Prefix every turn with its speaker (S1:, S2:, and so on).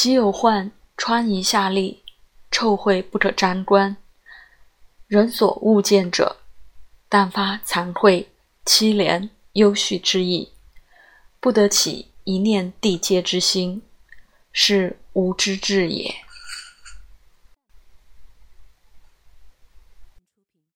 S1: 其有患，穿一下利，臭秽不可沾观。人所恶见者，但发惭愧、凄怜、忧恤之意。不得起一念地界之心，是无知志也。